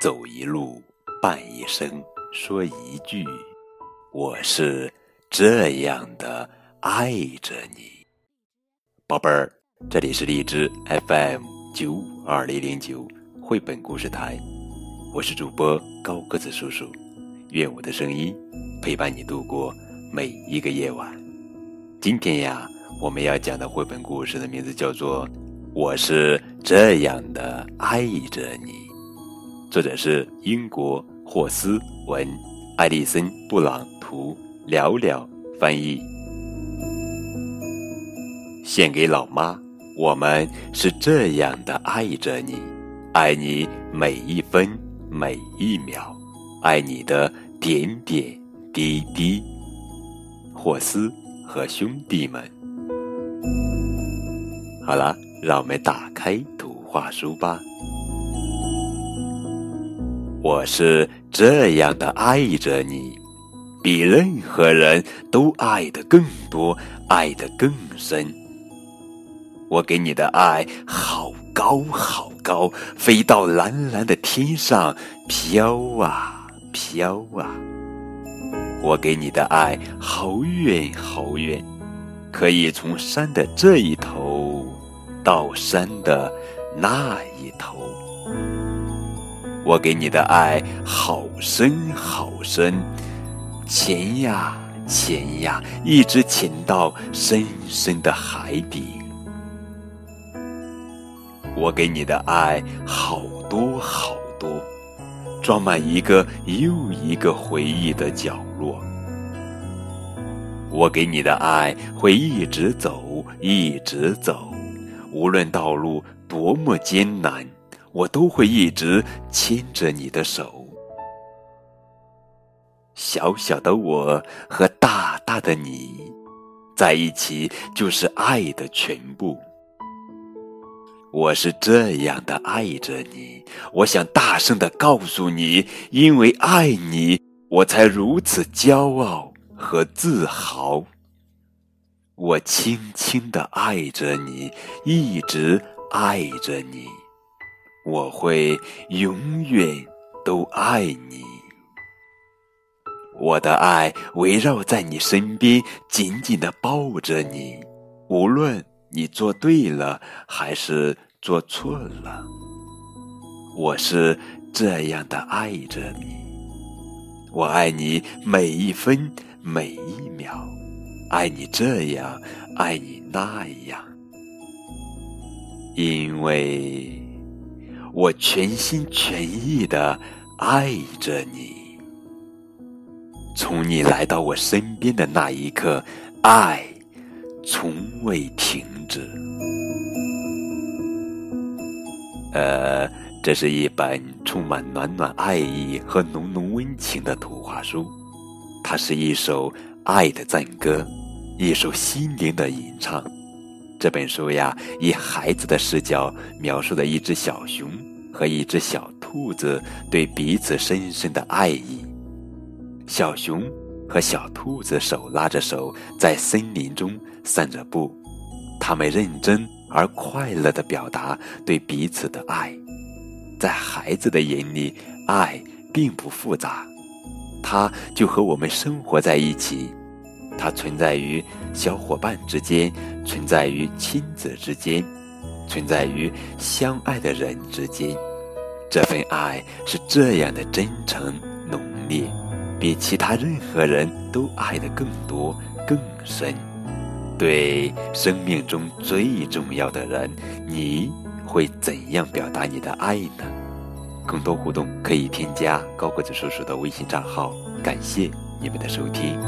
走一路，伴一生，说一句，我是这样的爱着你，宝贝儿。这里是荔枝 FM 九五二零零九绘本故事台，我是主播高个子叔叔，愿我的声音陪伴你度过每一个夜晚。今天呀，我们要讲的绘本故事的名字叫做《我是这样的爱着你》，作者是英国霍斯文，艾丽森布朗图，寥寥翻译，献给老妈。我们是这样的爱着你，爱你每一分每一秒，爱你的点点滴滴。霍斯和兄弟们，好了，让我们打开图画书吧。我是这样的爱着你，比任何人都爱的更多，爱的更深。我给你的爱好高好高，飞到蓝蓝的天上飘啊飘啊。我给你的爱好远好远，可以从山的这一头到山的那一头。我给你的爱好深好深，潜呀潜呀，一直潜到深深的海底。我给你的爱好多好多，装满一个又一个回忆的角落。我给你的爱会一直走，一直走，无论道路多么艰难，我都会一直牵着你的手。小小的我和大大的你在一起，就是爱的全部。我是这样的爱着你，我想大声的告诉你，因为爱你，我才如此骄傲和自豪。我轻轻的爱着你，一直爱着你，我会永远都爱你。我的爱围绕在你身边，紧紧的抱着你，无论。你做对了还是做错了？我是这样的爱着你，我爱你每一分每一秒，爱你这样，爱你那样，因为我全心全意的爱着你。从你来到我身边的那一刻，爱从未停止。呃，这是一本充满暖暖爱意和浓浓温情的图画书，它是一首爱的赞歌，一首心灵的吟唱。这本书呀，以孩子的视角描述了一只小熊和一只小兔子对彼此深深的爱意。小熊和小兔子手拉着手，在森林中散着步。他们认真而快乐地表达对彼此的爱，在孩子的眼里，爱并不复杂，它就和我们生活在一起，它存在于小伙伴之间，存在于亲子之间，存在于相爱的人之间。这份爱是这样的真诚浓烈，比其他任何人都爱得更多更深。对生命中最重要的人，你会怎样表达你的爱呢？更多互动可以添加高个子叔叔的微信账号。感谢你们的收听。